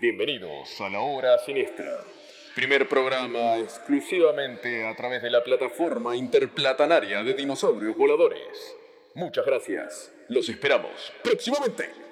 Bienvenidos a la hora siniestra. Primer programa exclusivamente a través de la plataforma interplatanaria de dinosaurios voladores. Muchas gracias. Los esperamos próximamente.